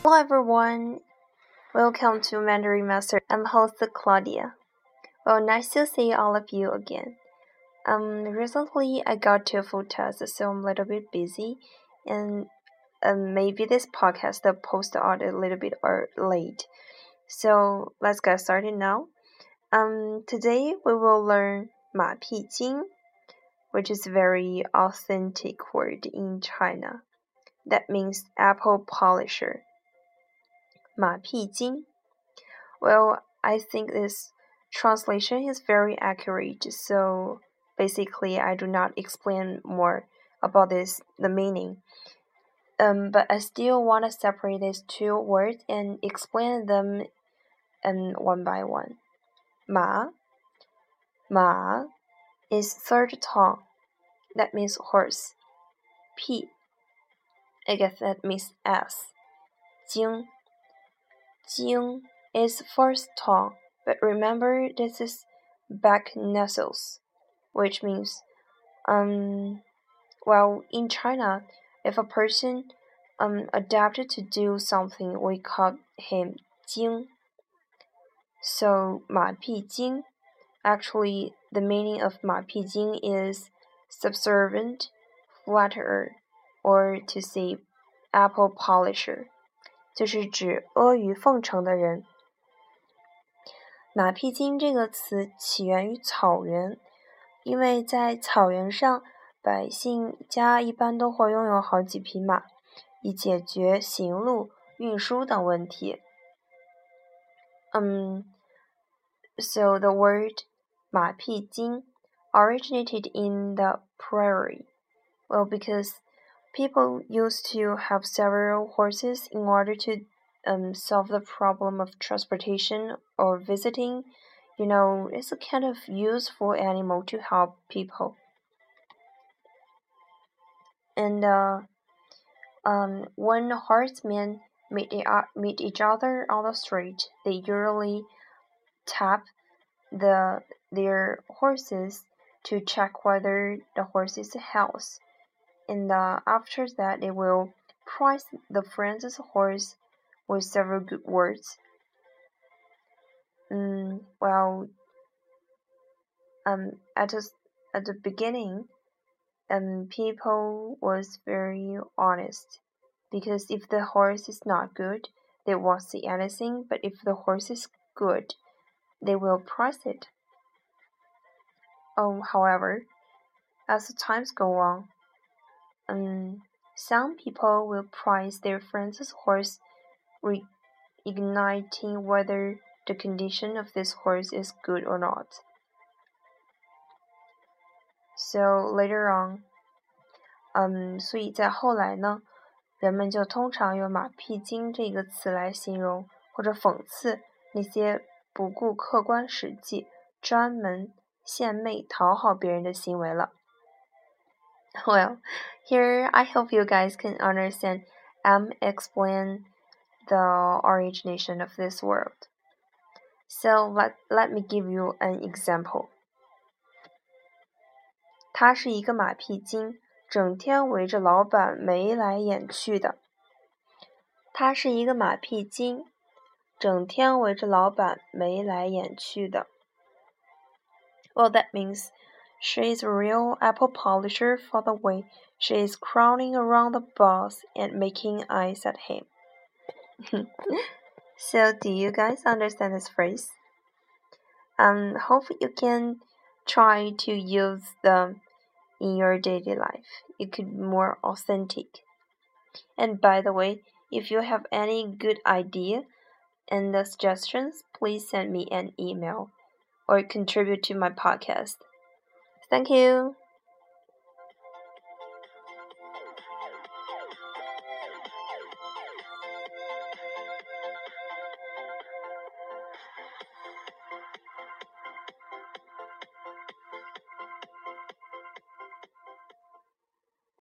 Hello everyone, welcome to Mandarin Master. I'm host Claudia. Well, nice to see all of you again. Um, recently I got two full tests, so I'm a little bit busy, and um, maybe this podcast the post out a little bit or late. So let's get started now. Um, today we will learn 马屁精 which is very authentic word in China. That means apple polisher. 马屁精. Well, I think this translation is very accurate, so basically I do not explain more about this the meaning. Um, but I still want to separate these two words and explain them um, one by one. Ma, ma is third tone. That means horse. P. I guess that means S. Jing. Jing is first tone, but remember this is back nasals, which means, um, well, in China, if a person um adapted to do something, we call him Jing. So, Ma Pi Jing, actually, the meaning of Ma Pi Jing is subservient, flatterer, or to say, apple polisher. 就是指阿谀奉承的人。马屁精这个词起源于草原，因为在草原上，百姓家一般都会拥有好几匹马，以解决行路、运输等问题。嗯，so the word 马屁精 originated in the prairie. Well, because people used to have several horses in order to um, solve the problem of transportation or visiting. You know, it's a kind of useful animal to help people. And uh, um, when horsemen meet, meet each other on the street, they usually tap the their horses to check whether the horse is healthy, and uh, after that they will price the friend's horse with several good words. Mm, well, um, at a, at the beginning, um, people was very honest because if the horse is not good, they won't say anything. But if the horse is good, they will price it. Um, however, as the times go on, um, some people will price their friend's horse, igniting whether the condition of this horse is good or not. So later on, 嗯，所以在后来呢，人们就通常用“马屁精”这个词来形容或者讽刺那些不顾客观实际、专门献媚讨好别人的行为了。 Well, here I hope you guys can understand and explain the origination of this word. So let let me give you an example. 他是一个马屁精，整天围着老板眉来眼去的。他是一个马屁精，整天围着老板眉来眼去的。Well, that means she is a real apple polisher for the way she is crowding around the boss and making eyes at him. so, do you guys understand this phrase? Um, hope you can try to use them in your daily life. It could be more authentic. And by the way, if you have any good idea, and suggestions, please send me an email or contribute to my podcast. Thank you.